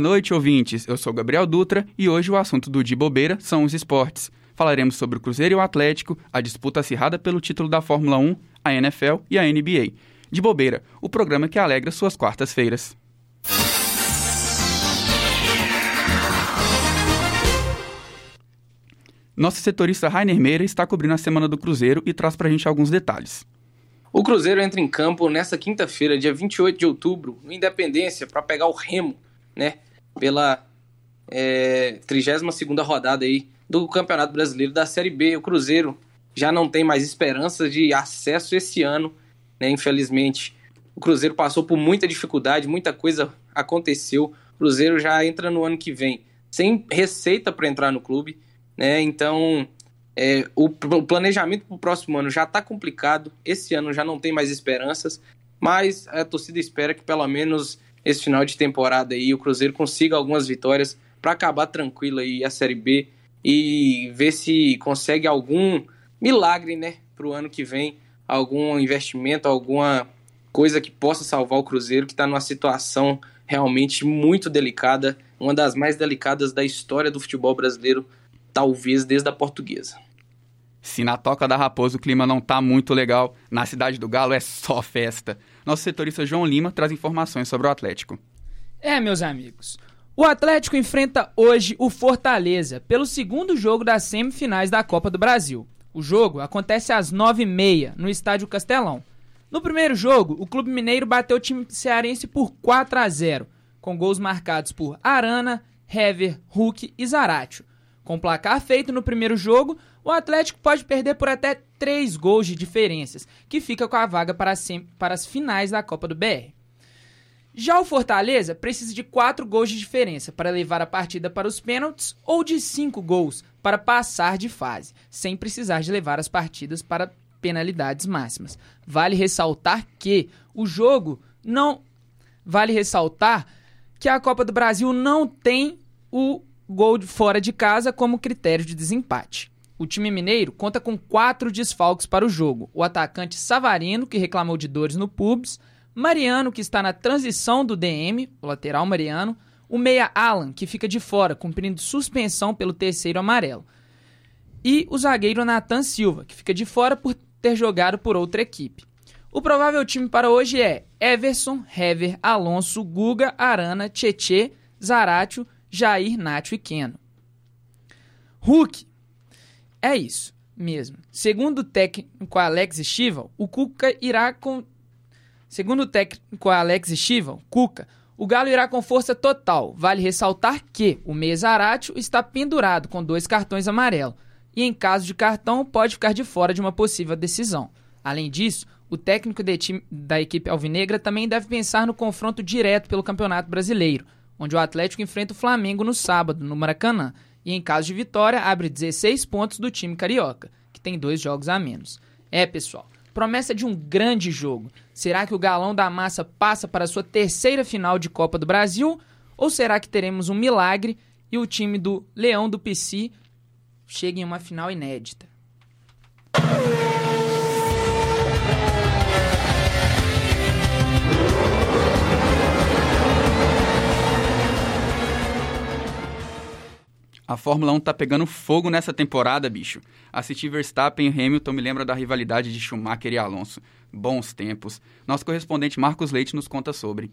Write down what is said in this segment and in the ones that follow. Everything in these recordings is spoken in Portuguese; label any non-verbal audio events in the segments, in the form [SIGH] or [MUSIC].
Boa noite, ouvintes. Eu sou Gabriel Dutra e hoje o assunto do De Bobeira são os esportes. Falaremos sobre o Cruzeiro e o Atlético, a disputa acirrada pelo título da Fórmula 1, a NFL e a NBA. De Bobeira, o programa que alegra suas quartas-feiras. Nosso setorista Rainer Meira está cobrindo a semana do Cruzeiro e traz pra gente alguns detalhes. O Cruzeiro entra em campo nesta quinta-feira, dia 28 de outubro, no Independência, para pegar o Remo, né? Pela é, 32 rodada aí do Campeonato Brasileiro da Série B. O Cruzeiro já não tem mais esperança de acesso esse ano, né? Infelizmente, o Cruzeiro passou por muita dificuldade, muita coisa aconteceu. O Cruzeiro já entra no ano que vem sem receita para entrar no clube, né? Então, é, o, o, planejamento para o próximo ano já está complicado. Esse ano já não tem mais esperanças, mas a torcida espera que pelo menos esse final de temporada aí o Cruzeiro consiga algumas vitórias para acabar tranquilo aí a Série B e ver se consegue algum milagre, né, para o ano que vem, algum investimento, alguma coisa que possa salvar o Cruzeiro que está numa situação realmente muito delicada, uma das mais delicadas da história do futebol brasileiro talvez desde a portuguesa. Se na Toca da Raposa o clima não tá muito legal, na Cidade do Galo é só festa. Nosso setorista João Lima traz informações sobre o Atlético. É, meus amigos. O Atlético enfrenta hoje o Fortaleza pelo segundo jogo das semifinais da Copa do Brasil. O jogo acontece às 9h30 no Estádio Castelão. No primeiro jogo, o Clube Mineiro bateu o time cearense por 4 a 0, com gols marcados por Arana, Hever, Hulk e Zaratio. Com o placar feito no primeiro jogo, o Atlético pode perder por até 3 gols de diferenças, que fica com a vaga para, para as finais da Copa do BR. Já o Fortaleza precisa de 4 gols de diferença para levar a partida para os pênaltis ou de 5 gols para passar de fase, sem precisar de levar as partidas para penalidades máximas. Vale ressaltar que o jogo não. Vale ressaltar que a Copa do Brasil não tem o gol fora de casa como critério de desempate. O time mineiro conta com quatro desfalques para o jogo: o atacante Savarino, que reclamou de dores no pubis, Mariano, que está na transição do DM, o lateral Mariano, o meia Alan, que fica de fora, cumprindo suspensão pelo terceiro amarelo, e o zagueiro Nathan Silva, que fica de fora por ter jogado por outra equipe. O provável time para hoje é Everson, Hever, Alonso, Guga, Arana, Tietê, Zaratio Jair, Nacho e Keno. Hulk. É isso mesmo. Segundo o técnico Alex Stival, o Cuca irá com. Segundo o técnico Alex Stival, Cuca, o Galo irá com força total. Vale ressaltar que o Mesaratio está pendurado com dois cartões amarelos e, em caso de cartão, pode ficar de fora de uma possível decisão. Além disso, o técnico time, da equipe alvinegra também deve pensar no confronto direto pelo Campeonato Brasileiro, onde o Atlético enfrenta o Flamengo no sábado, no Maracanã, e em caso de vitória abre 16 pontos do time carioca, que tem dois jogos a menos. É, pessoal, promessa de um grande jogo. Será que o Galão da Massa passa para sua terceira final de Copa do Brasil? Ou será que teremos um milagre e o time do Leão do PC chega em uma final inédita? A Fórmula 1 tá pegando fogo nessa temporada, bicho. Assistir Verstappen e Hamilton me lembra da rivalidade de Schumacher e Alonso. Bons tempos. Nosso correspondente Marcos Leite nos conta sobre.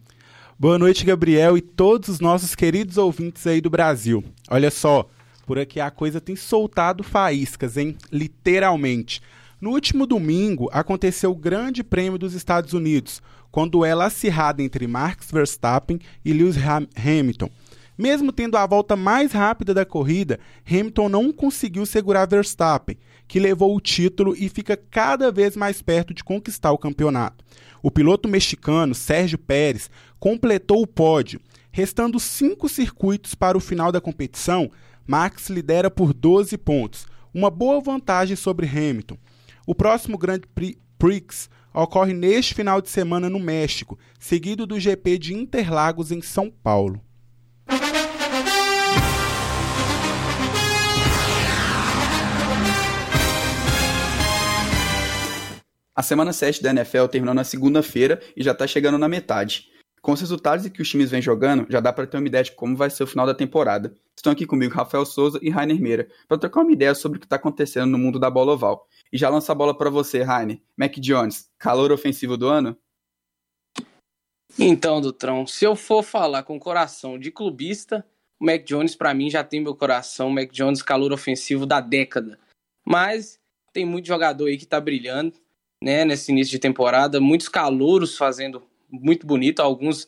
Boa noite, Gabriel, e todos os nossos queridos ouvintes aí do Brasil. Olha só, por aqui a coisa tem soltado faíscas, hein? Literalmente. No último domingo, aconteceu o Grande Prêmio dos Estados Unidos, com duelo acirrado entre Max Verstappen e Lewis Hamilton. Mesmo tendo a volta mais rápida da corrida, Hamilton não conseguiu segurar Verstappen, que levou o título e fica cada vez mais perto de conquistar o campeonato. O piloto mexicano Sérgio Pérez completou o pódio. Restando cinco circuitos para o final da competição, Max lidera por 12 pontos, uma boa vantagem sobre Hamilton. O próximo Grand Prix ocorre neste final de semana no México, seguido do GP de Interlagos em São Paulo. A semana 7 da NFL terminou na segunda-feira e já está chegando na metade. Com os resultados que os times vêm jogando, já dá para ter uma ideia de como vai ser o final da temporada. Estão aqui comigo Rafael Souza e Rainer Meira para trocar uma ideia sobre o que está acontecendo no mundo da bola oval. E já lança a bola para você, Rainer. Mac Jones, calor ofensivo do ano? Então, Dutrão, se eu for falar com coração de clubista, o Mac Jones para mim já tem meu coração, o Mac Jones calor ofensivo da década. Mas tem muito jogador aí que tá brilhando, né, nesse início de temporada, muitos calouros fazendo muito bonito, alguns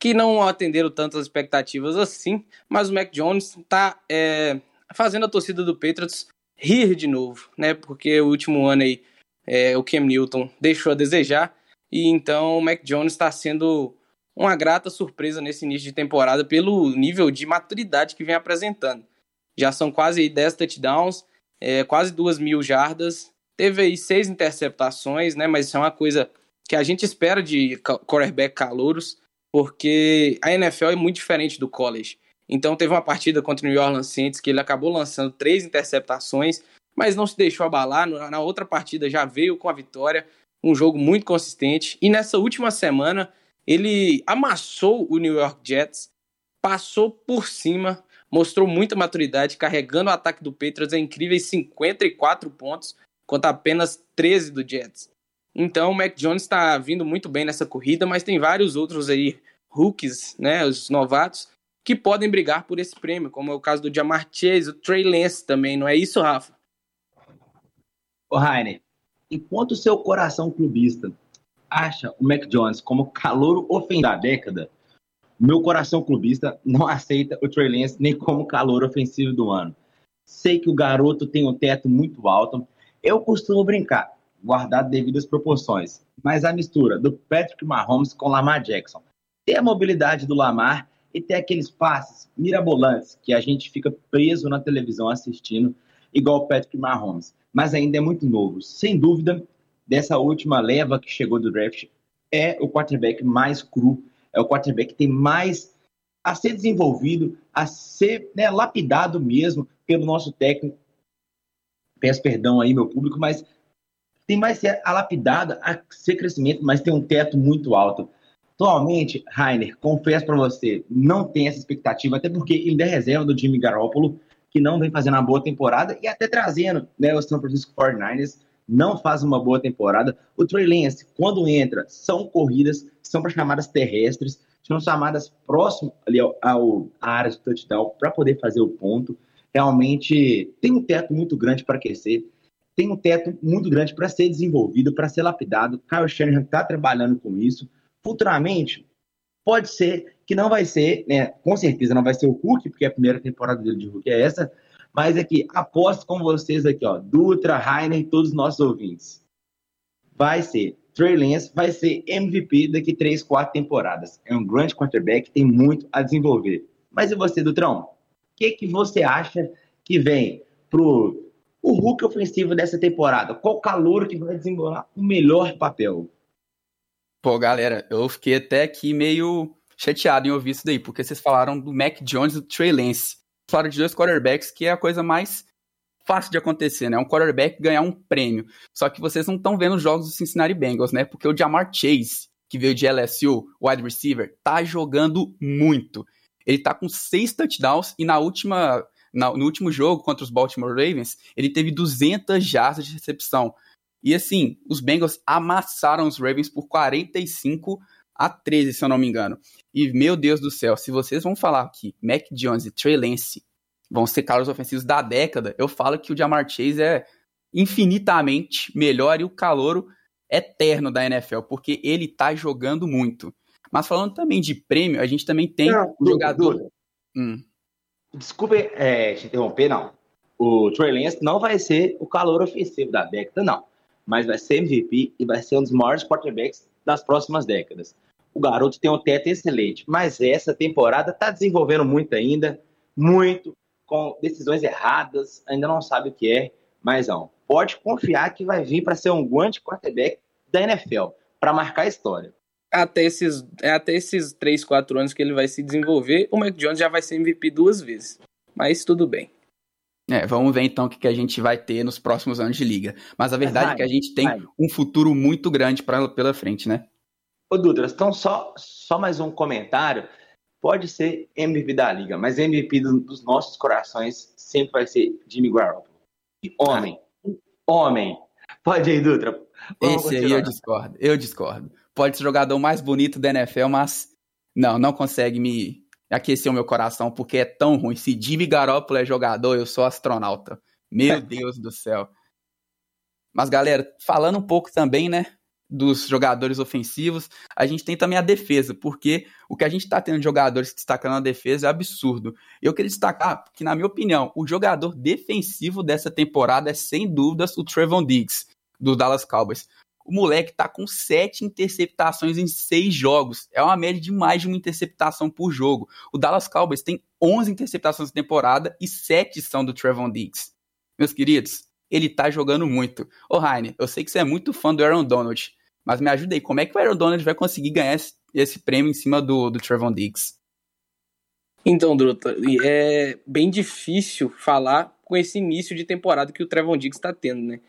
que não atenderam tantas expectativas assim, mas o Mac Jones tá é, fazendo a torcida do Patriots rir de novo, né? Porque o último ano aí é, o Cam Newton deixou a desejar e então o Mac Jones está sendo uma grata surpresa nesse início de temporada pelo nível de maturidade que vem apresentando. Já são quase 10 touchdowns, é, quase duas mil jardas, teve aí seis interceptações, né? Mas isso é uma coisa que a gente espera de quarterback calouros, porque a NFL é muito diferente do college. Então teve uma partida contra o New Orleans Saints que ele acabou lançando três interceptações, mas não se deixou abalar. Na outra partida já veio com a vitória, um jogo muito consistente. E nessa última semana ele amassou o New York Jets, passou por cima, mostrou muita maturidade, carregando o ataque do Patriots a incríveis 54 pontos contra apenas 13 do Jets. Então o Mac Jones está vindo muito bem nessa corrida, mas tem vários outros aí, rookies, né, os novatos, que podem brigar por esse prêmio, como é o caso do Jamar Chase, o Trey Lance também, não é isso, Rafa? Ô, Rainer, enquanto o seu coração clubista acha o Mac Jones como calor ofensivo da década, meu coração clubista não aceita o Trey Lance nem como calor ofensivo do ano. Sei que o garoto tem um teto muito alto. Eu costumo brincar guardado devido às proporções. Mas a mistura do Patrick Mahomes com Lamar Jackson. Ter a mobilidade do Lamar e ter aqueles passes mirabolantes que a gente fica preso na televisão assistindo, igual o Patrick Mahomes. Mas ainda é muito novo. Sem dúvida, dessa última leva que chegou do draft, é o quarterback mais cru, é o quarterback que tem mais a ser desenvolvido, a ser né, lapidado mesmo pelo nosso técnico. Peço perdão aí, meu público, mas tem mais ser alapidada a ser crescimento, mas tem um teto muito alto. Atualmente, Rainer, confesso para você, não tem essa expectativa, até porque ele é reserva do Jimmy Garoppolo, que não vem fazendo uma boa temporada, e até trazendo né, o São Francisco 49ers, não faz uma boa temporada. O Trey Lance, quando entra, são corridas, são para chamadas terrestres, são chamadas próximo ali ao, ao à área de touchdown para poder fazer o ponto. Realmente tem um teto muito grande para aquecer tem um teto muito grande para ser desenvolvido, para ser lapidado. Kyle Shanahan está trabalhando com isso. Futuramente, pode ser que não vai ser, né, com certeza não vai ser o Hulk, porque a primeira temporada dele de Hulk é essa, mas aqui, aposto com vocês aqui, ó, Dutra, Rainer e todos os nossos ouvintes. Vai ser Trey Lance, vai ser MVP daqui 3, 4 temporadas. É um grande quarterback, tem muito a desenvolver. Mas e você, Dutrão? Que, que você acha que vem pro o Hulk ofensivo dessa temporada? Qual calor que vai desembolar o melhor papel? Pô, galera, eu fiquei até aqui meio chateado em ouvir isso daí, porque vocês falaram do Mac Jones e do Trey Lance. Falaram de dois quarterbacks que é a coisa mais fácil de acontecer, né? Um quarterback ganhar um prêmio. Só que vocês não estão vendo os jogos do Cincinnati Bengals, né? Porque o Jamar Chase, que veio de LSU, wide receiver, tá jogando muito. Ele tá com seis touchdowns e na última no último jogo contra os Baltimore Ravens, ele teve 200 jardas de recepção. E assim, os Bengals amassaram os Ravens por 45 a 13, se eu não me engano. E meu Deus do céu, se vocês vão falar que Mac Jones e Trey Lance vão ser caras ofensivos da década, eu falo que o Jamar Chase é infinitamente melhor e o calouro eterno da NFL, porque ele tá jogando muito. Mas falando também de prêmio, a gente também tem não, um jogador. Hum. Desculpe é, te interromper, não. O Trey Lance não vai ser o calor ofensivo da década, não. Mas vai ser MVP e vai ser um dos maiores quarterbacks das próximas décadas. O garoto tem um teto excelente, mas essa temporada está desenvolvendo muito ainda, muito, com decisões erradas, ainda não sabe o que é, mas não. Pode confiar que vai vir para ser um grande quarterback da NFL, para marcar a história até esses, é até esses 3, 4 anos que ele vai se desenvolver, o Mac Jones já vai ser MVP duas vezes. Mas tudo bem. É, vamos ver então o que a gente vai ter nos próximos anos de liga. Mas a verdade vai, é que a gente tem vai. um futuro muito grande pra, pela frente, né? Ô, Dutra, então só, só mais um comentário. Pode ser MVP da liga, mas MVP do, dos nossos corações sempre vai ser Jimmy Garoppolo. E homem, homem. Pode ir, Dutra. Vamos Esse aí eu discordo, eu discordo. Pode ser o jogador mais bonito da NFL, mas não, não consegue me aquecer o meu coração porque é tão ruim. Se Jimmy Garoppolo é jogador, eu sou astronauta. Meu [LAUGHS] Deus do céu. Mas galera, falando um pouco também, né, dos jogadores ofensivos, a gente tem também a defesa, porque o que a gente está tendo de jogadores destacando na defesa é absurdo. Eu queria destacar que, na minha opinião, o jogador defensivo dessa temporada é sem dúvidas o Trevon Diggs, do Dallas Cowboys. O moleque tá com sete interceptações em seis jogos. É uma média de mais de uma interceptação por jogo. O Dallas Cowboys tem 11 interceptações na temporada e sete são do Trevon Diggs. Meus queridos, ele tá jogando muito. Ô, Raine, eu sei que você é muito fã do Aaron Donald. Mas me ajuda aí, como é que o Aaron Donald vai conseguir ganhar esse, esse prêmio em cima do, do Trevon Diggs? Então, Druta, é bem difícil falar com esse início de temporada que o Trevon Diggs está tendo, né?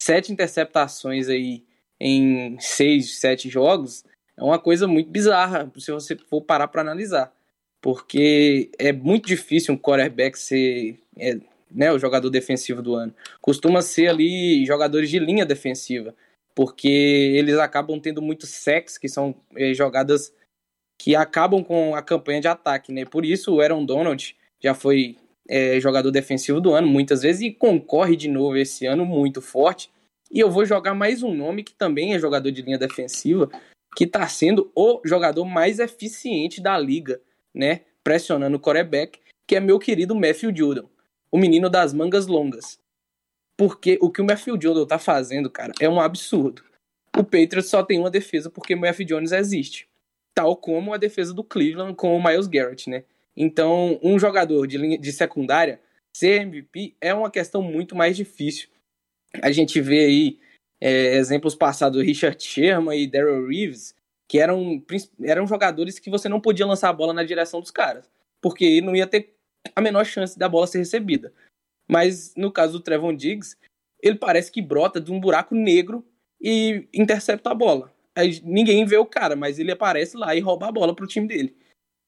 Sete interceptações aí em seis, sete jogos é uma coisa muito bizarra se você for parar para analisar. Porque é muito difícil um quarterback ser é, né, o jogador defensivo do ano. Costuma ser ali jogadores de linha defensiva porque eles acabam tendo muito sex, que são é, jogadas que acabam com a campanha de ataque, né? Por isso o Aaron Donald já foi é, jogador defensivo do ano muitas vezes e concorre de novo esse ano muito forte. E eu vou jogar mais um nome que também é jogador de linha defensiva, que está sendo o jogador mais eficiente da liga, né? Pressionando o quarterback, que é meu querido Matthew Judon, o menino das mangas longas. Porque o que o Matthew Jones tá fazendo, cara, é um absurdo. O Patriots só tem uma defesa porque o Matthew Jones existe. Tal como a defesa do Cleveland com o Miles Garrett, né? Então, um jogador de, linha, de secundária ser MVP é uma questão muito mais difícil. A gente vê aí é, exemplos passados do Richard Sherman e Daryl Reeves, que eram, eram jogadores que você não podia lançar a bola na direção dos caras, porque não ia ter a menor chance da bola ser recebida. Mas no caso do Trevon Diggs, ele parece que brota de um buraco negro e intercepta a bola. Aí ninguém vê o cara, mas ele aparece lá e rouba a bola pro time dele.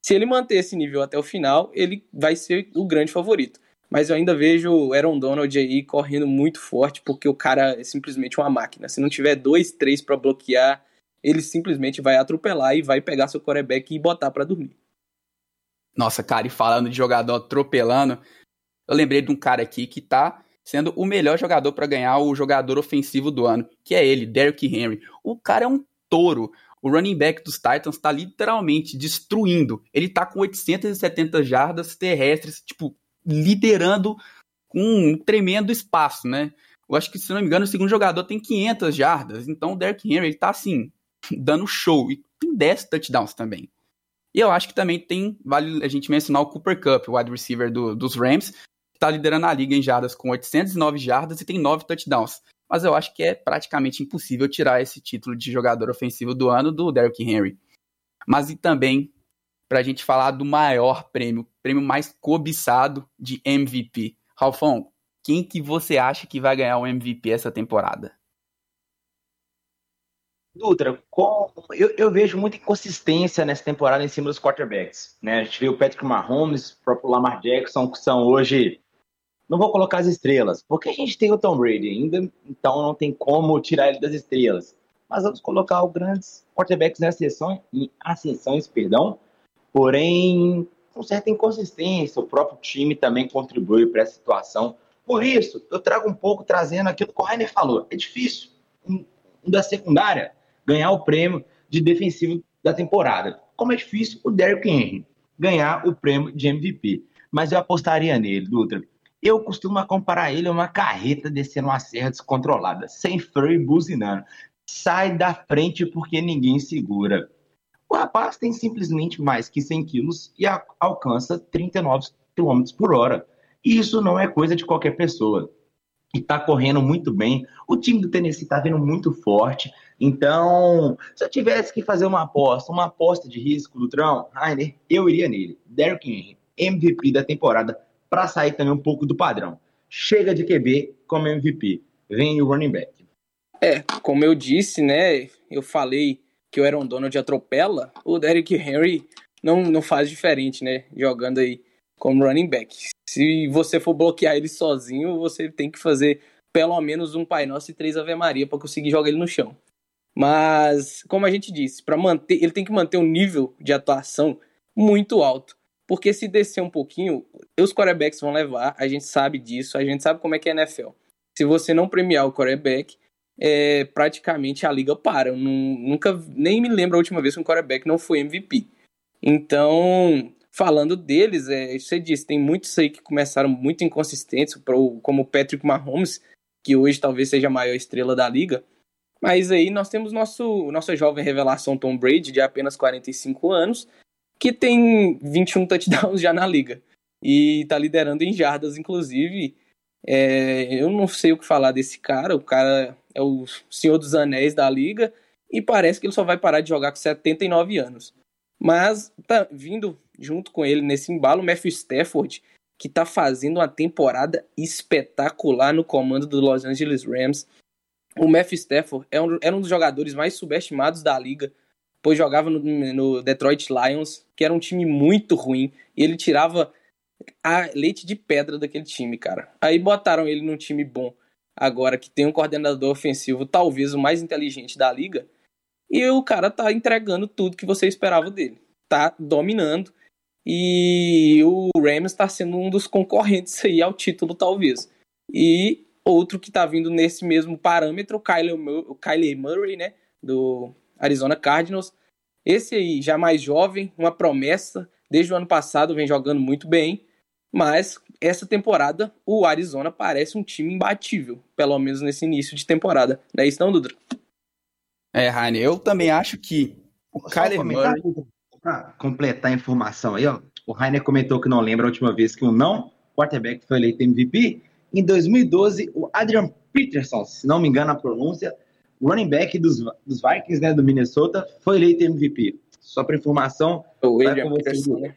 Se ele manter esse nível até o final, ele vai ser o grande favorito. Mas eu ainda vejo o Aaron Donald aí correndo muito forte, porque o cara é simplesmente uma máquina. Se não tiver dois, três para bloquear, ele simplesmente vai atropelar e vai pegar seu quarterback e botar para dormir. Nossa, cara, e falando de jogador atropelando, eu lembrei de um cara aqui que tá sendo o melhor jogador para ganhar o jogador ofensivo do ano, que é ele, Derrick Henry. O cara é um touro. O running back dos Titans tá literalmente destruindo. Ele tá com 870 jardas terrestres, tipo, liderando com um tremendo espaço, né? Eu acho que, se não me engano, o segundo jogador tem 500 jardas. Então o Derrick Henry, ele tá assim, dando show. E tem 10 touchdowns também. E eu acho que também tem, vale a gente mencionar o Cooper Cup, o wide receiver do, dos Rams, está liderando a liga em jardas com 809 jardas e tem 9 touchdowns. Mas eu acho que é praticamente impossível tirar esse título de jogador ofensivo do ano do Derrick Henry. Mas e também para a gente falar do maior prêmio, prêmio mais cobiçado de MVP. Ralfão, quem que você acha que vai ganhar o MVP essa temporada? Dutra, com, eu, eu, vejo muita inconsistência nessa temporada em cima dos quarterbacks. Né? A gente viu o Patrick Mahomes, o próprio Lamar Jackson, que são hoje não vou colocar as estrelas, porque a gente tem o Tom Brady ainda, então não tem como tirar ele das estrelas. Mas vamos colocar os grandes quarterbacks em ascensões, em ascensões, perdão, porém com certa inconsistência. O próprio time também contribui para essa situação. Por isso, eu trago um pouco trazendo aquilo que o Rainer falou. É difícil um, da secundária ganhar o prêmio de defensivo da temporada. Como é difícil o Derrick Henry ganhar o prêmio de MVP. Mas eu apostaria nele, Dutra eu costumo comparar ele a uma carreta descendo uma serra descontrolada, sem freio e buzinando. Sai da frente porque ninguém segura. O rapaz tem simplesmente mais que 100 quilos e alcança 39 km por hora. Isso não é coisa de qualquer pessoa. E tá correndo muito bem. O time do Tennessee tá vindo muito forte. Então, se eu tivesse que fazer uma aposta, uma aposta de risco do Trão, Rainer, eu iria nele. Derrick Henry, MVP da temporada, para sair também um pouco do padrão. Chega de QB como MVP, vem o running back. É, como eu disse, né, eu falei que o Aaron Donald atropela, o Derrick Henry não, não faz diferente, né? Jogando aí como running back. Se você for bloquear ele sozinho, você tem que fazer pelo menos um Pai Nosso e três Ave Maria para conseguir jogar ele no chão. Mas, como a gente disse, para manter, ele tem que manter um nível de atuação muito alto. Porque se descer um pouquinho, os quarterbacks vão levar, a gente sabe disso, a gente sabe como é que é a NFL. Se você não premiar o quarterback, é, praticamente a liga para. Eu nunca, nem me lembro a última vez que um quarterback não foi MVP. Então, falando deles, é, você disse, tem muitos aí que começaram muito inconsistentes, como o Patrick Mahomes, que hoje talvez seja a maior estrela da liga. Mas aí nós temos nosso nossa jovem revelação Tom Brady, de apenas 45 anos, que tem 21 touchdowns já na liga. E tá liderando em jardas, inclusive. É, eu não sei o que falar desse cara. O cara é o senhor dos anéis da liga. E parece que ele só vai parar de jogar com 79 anos. Mas tá vindo junto com ele nesse embalo o Matthew Stafford, que tá fazendo uma temporada espetacular no comando do Los Angeles Rams. O Matthew Stafford é um, era um dos jogadores mais subestimados da liga, pois jogava no, no, Detroit Lions, que era um time muito ruim, e ele tirava a leite de pedra daquele time, cara. Aí botaram ele num time bom, agora que tem um coordenador ofensivo, talvez o mais inteligente da liga, e o cara tá entregando tudo que você esperava dele. Tá dominando. E o Rams está sendo um dos concorrentes aí ao título, talvez. E outro que está vindo nesse mesmo parâmetro, o Kyler Murray, né? Do Arizona Cardinals. Esse aí, já mais jovem, uma promessa. Desde o ano passado vem jogando muito bem. Mas essa temporada, o Arizona parece um time imbatível. Pelo menos nesse início de temporada. Não é isso não, Dudra? É, Raine, eu também acho que o Kyler Murray... Pra completar a informação aí, ó. O Rainer comentou que não lembra a última vez que um não quarterback foi eleito MVP. Em 2012, o Adrian Peterson, se não me engano a pronúncia, running back dos, dos Vikings, né, do Minnesota, foi eleito MVP. Só para informação, o Adrian Peterson, né?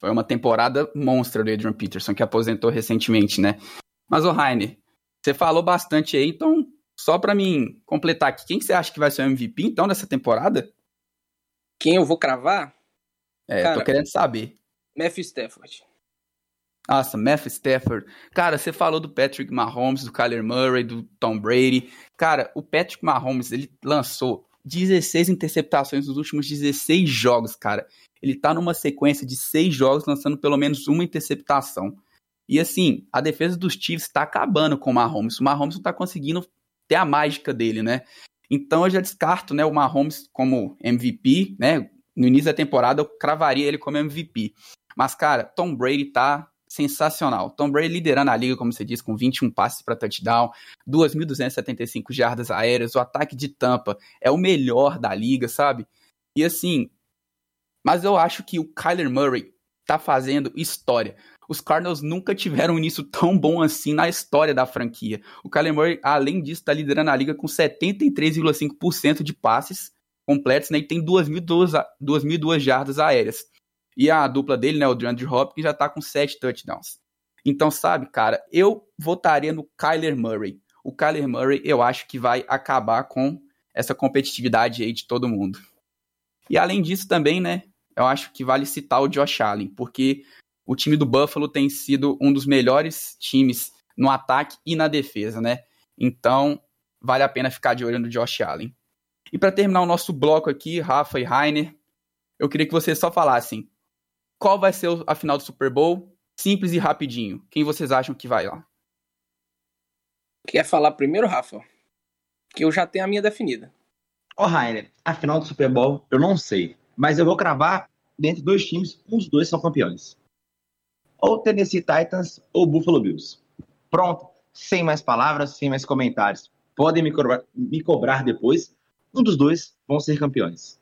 Foi uma temporada monstra do Adrian Peterson, que aposentou recentemente, né? Mas, o Rainer, você falou bastante aí, então só para mim completar aqui, quem que você acha que vai ser o MVP então dessa temporada? Quem eu vou cravar? É, Cara, tô querendo saber. Matthew Stafford. Nossa, Matthew Stafford. Cara, você falou do Patrick Mahomes, do Kyler Murray, do Tom Brady. Cara, o Patrick Mahomes, ele lançou 16 interceptações nos últimos 16 jogos, cara. Ele tá numa sequência de 6 jogos lançando pelo menos uma interceptação. E assim, a defesa dos Chiefs tá acabando com o Mahomes. O Mahomes não tá conseguindo ter a mágica dele, né? Então eu já descarto, né, o Mahomes como MVP, né? No início da temporada eu cravaria ele como MVP. Mas cara, Tom Brady tá sensacional. Tom Brady liderando a liga, como você disse, com 21 passes para touchdown, 2.275 jardas aéreas, o ataque de Tampa é o melhor da liga, sabe? E assim, mas eu acho que o Kyler Murray tá fazendo história os Cardinals nunca tiveram um início tão bom assim na história da franquia. O Kyler Murray, além disso, está liderando a liga com 73,5% de passes completos, né, e tem 2.002 jardas aéreas. E a dupla dele, né, o DeAndre Hopkins, já está com 7 touchdowns. Então, sabe, cara, eu votaria no Kyler Murray. O Kyler Murray, eu acho que vai acabar com essa competitividade aí de todo mundo. E além disso também, né, eu acho que vale citar o Josh Allen, porque o time do Buffalo tem sido um dos melhores times no ataque e na defesa, né? Então, vale a pena ficar de olho no Josh Allen. E para terminar o nosso bloco aqui, Rafa e Rainer, eu queria que vocês só falassem qual vai ser a final do Super Bowl, simples e rapidinho. Quem vocês acham que vai lá? Quer falar primeiro, Rafa? Que eu já tenho a minha definida. Ô, oh, Rainer, a final do Super Bowl eu não sei, mas eu vou cravar dentre dois times, um dos dois são campeões ou Tennessee Titans ou Buffalo Bills. Pronto, sem mais palavras, sem mais comentários. Podem me cobrar, me cobrar depois. Um dos dois vão ser campeões.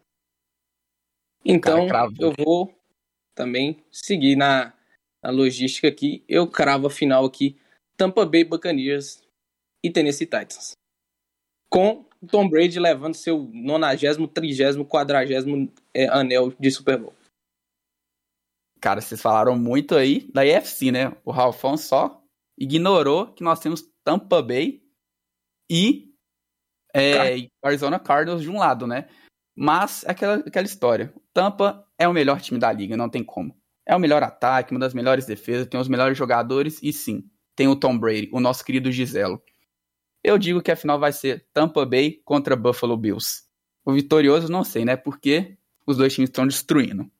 Então, eu vou também seguir na, na logística aqui. Eu cravo a final aqui: Tampa Bay Buccaneers e Tennessee Titans. Com Tom Brady levando seu 90, 30, 40 é, anel de Super Bowl. Cara, vocês falaram muito aí da IFC, né? O Ralfão só ignorou que nós temos Tampa Bay e é, Arizona Cardinals de um lado, né? Mas aquela, aquela história. Tampa é o melhor time da liga, não tem como. É o melhor ataque, uma das melhores defesas, tem os melhores jogadores e sim, tem o Tom Brady, o nosso querido Giselo. Eu digo que a final vai ser Tampa Bay contra Buffalo Bills. O vitorioso não sei, né? Porque os dois times estão destruindo.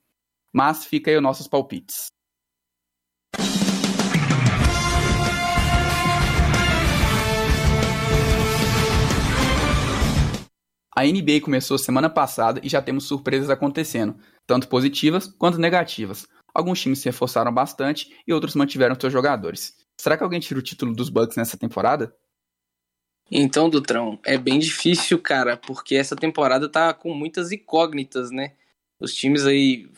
Mas fica aí os nossos palpites. A NBA começou semana passada e já temos surpresas acontecendo, tanto positivas quanto negativas. Alguns times se reforçaram bastante e outros mantiveram seus jogadores. Será que alguém tira o título dos Bucks nessa temporada? Então, Dutrão, é bem difícil, cara, porque essa temporada tá com muitas incógnitas, né? Os times aí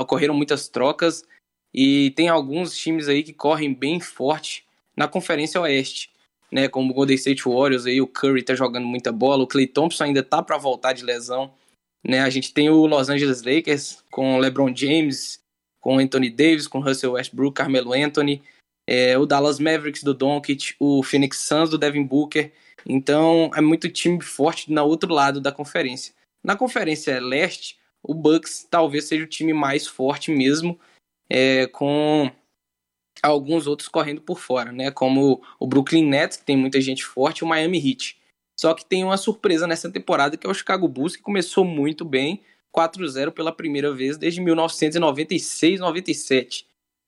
ocorreram muitas trocas e tem alguns times aí que correm bem forte na Conferência Oeste né? Como o Golden State Warriors aí, o Curry tá jogando muita bola, o Clay Thompson ainda tá para voltar de lesão, né? A gente tem o Los Angeles Lakers com LeBron James, com Anthony Davis, com Russell Westbrook, Carmelo Anthony, é, o Dallas Mavericks do Doncic, o Phoenix Suns do Devin Booker. Então, é muito time forte na outro lado da conferência. Na conferência leste, o Bucks talvez seja o time mais forte mesmo, é, com alguns outros correndo por fora, né? Como o Brooklyn Nets, que tem muita gente forte, e o Miami Heat. Só que tem uma surpresa nessa temporada que é o Chicago Bulls, que começou muito bem, 4-0 pela primeira vez desde 1996-97.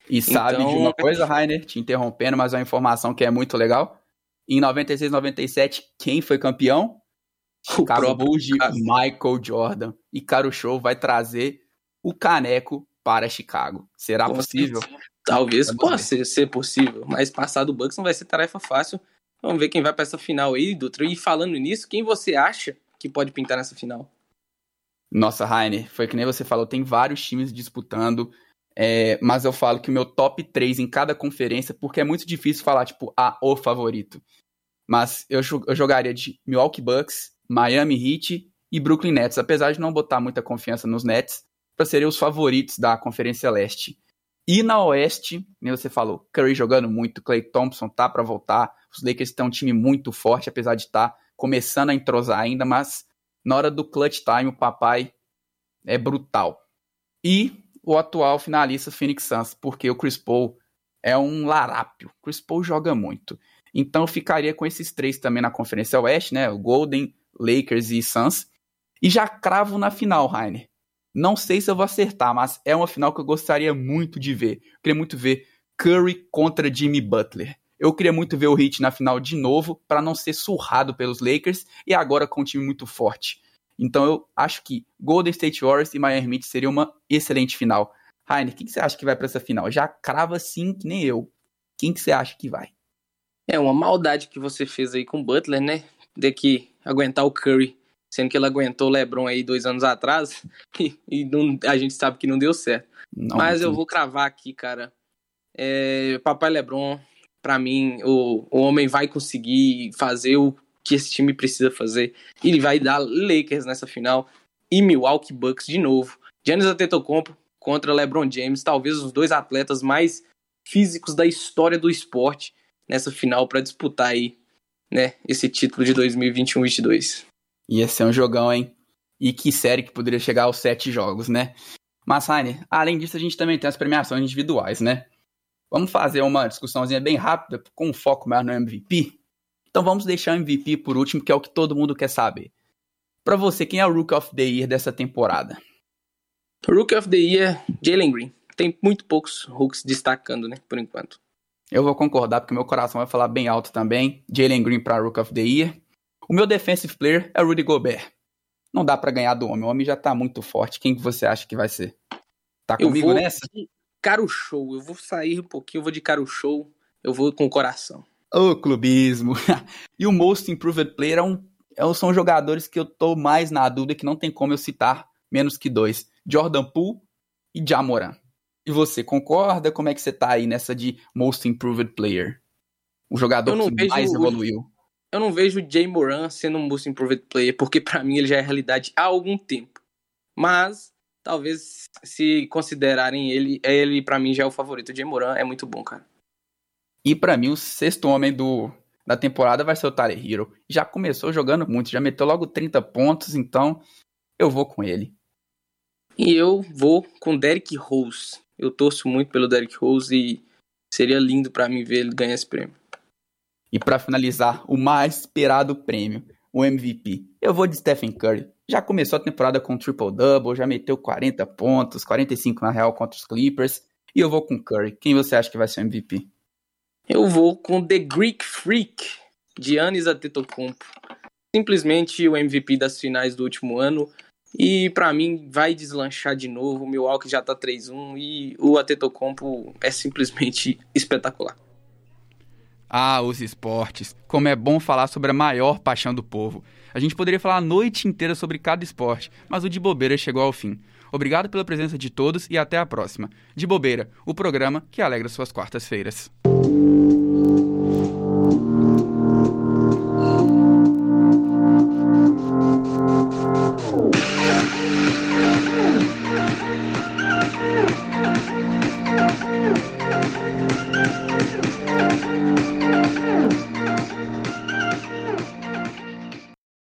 E sabe então... de uma coisa, Rainer, te interrompendo, mas é uma informação que é muito legal. Em 96-97, quem foi campeão? O Chicago Bulls de Michael Jordan. E Caro Show vai trazer o caneco para Chicago. Será possível? Talvez possa ser, ser, possível, mas passar do Bucks não vai ser tarefa fácil. Vamos ver quem vai para essa final aí, Dutra. E falando nisso, quem você acha que pode pintar nessa final? Nossa, Rainer, foi que nem você falou, tem vários times disputando, é, mas eu falo que o meu top 3 em cada conferência, porque é muito difícil falar, tipo, ah, o favorito. Mas eu, eu jogaria de Milwaukee Bucks, Miami Heat e Brooklyn Nets, apesar de não botar muita confiança nos Nets, para serem os favoritos da Conferência Leste. E na Oeste, nem você falou, Curry jogando muito, Clay Thompson tá para voltar. Os Lakers têm um time muito forte, apesar de estar tá começando a entrosar ainda, mas na hora do clutch time o papai é brutal. E o atual finalista Phoenix Suns, porque o Chris Paul é um larápio. Chris Paul joga muito. Então eu ficaria com esses três também na Conferência Oeste, né? O Golden, Lakers e Suns. E já cravo na final, Rainer. Não sei se eu vou acertar, mas é uma final que eu gostaria muito de ver. Eu queria muito ver Curry contra Jimmy Butler. Eu queria muito ver o Heat na final de novo, para não ser surrado pelos Lakers e agora com um time muito forte. Então eu acho que Golden State Warriors e Miami Heat seria uma excelente final. Rainer, quem que você acha que vai para essa final? Já crava sim, que nem eu. Quem que você acha que vai? É uma maldade que você fez aí com o Butler, né? De que aguentar o Curry sendo que ele aguentou o LeBron aí dois anos atrás [LAUGHS] e, e não, a gente sabe que não deu certo. Não, Mas eu vou cravar aqui, cara. É, Papai LeBron, para mim, o, o homem vai conseguir fazer o que esse time precisa fazer. Ele vai dar Lakers nessa final e Milwaukee Bucks de novo. Giannis Antetokounmpo contra LeBron James, talvez os dois atletas mais físicos da história do esporte nessa final para disputar aí, né, esse título de 2021-22. Ia ser um jogão, hein? E que série que poderia chegar aos sete jogos, né? Mas, Rainer, além disso, a gente também tem as premiações individuais, né? Vamos fazer uma discussãozinha bem rápida, com um foco maior no MVP? Então vamos deixar o MVP por último, que é o que todo mundo quer saber. Para você, quem é o Rook of the Year dessa temporada? Rook of the Year, Jalen Green. Tem muito poucos Rooks destacando, né, por enquanto. Eu vou concordar, porque meu coração vai falar bem alto também. Jalen Green para Rook of the Year. O meu defensive player é o Rudy Gobert. Não dá para ganhar do homem. O homem já tá muito forte. Quem que você acha que vai ser? Tá comigo eu vou nessa? De caro show. Eu vou sair um pouquinho, eu vou de caro show. Eu vou com o coração. Ô, oh, clubismo. [LAUGHS] e o Most Improved Player é um, é, são jogadores que eu tô mais na dúvida que não tem como eu citar menos que dois. Jordan Poole e Jamoran. E você, concorda? Como é que você tá aí nessa de Most Improved Player? O jogador que mais evoluiu eu não vejo o Jay Moran sendo um Most Improved Player, porque para mim ele já é realidade há algum tempo. Mas, talvez, se considerarem ele, ele para mim já é o favorito. O Jay Moran é muito bom, cara. E para mim, o sexto homem do, da temporada vai ser o Tyler Hero. Já começou jogando muito, já meteu logo 30 pontos, então eu vou com ele. E eu vou com Derrick Rose. Eu torço muito pelo Derrick Rose e seria lindo para mim ver ele ganhar esse prêmio. E para finalizar, o mais esperado prêmio, o MVP. Eu vou de Stephen Curry. Já começou a temporada com triple-double, já meteu 40 pontos, 45 na real contra os Clippers. E eu vou com Curry. Quem você acha que vai ser o MVP? Eu vou com The Greek Freak, Giannis Antetokounmpo. Simplesmente o MVP das finais do último ano. E para mim vai deslanchar de novo. O Milwaukee já tá 3-1 e o Antetokounmpo é simplesmente espetacular. Ah, os esportes. Como é bom falar sobre a maior paixão do povo. A gente poderia falar a noite inteira sobre cada esporte, mas o de bobeira chegou ao fim. Obrigado pela presença de todos e até a próxima. De Bobeira, o programa que alegra suas quartas-feiras.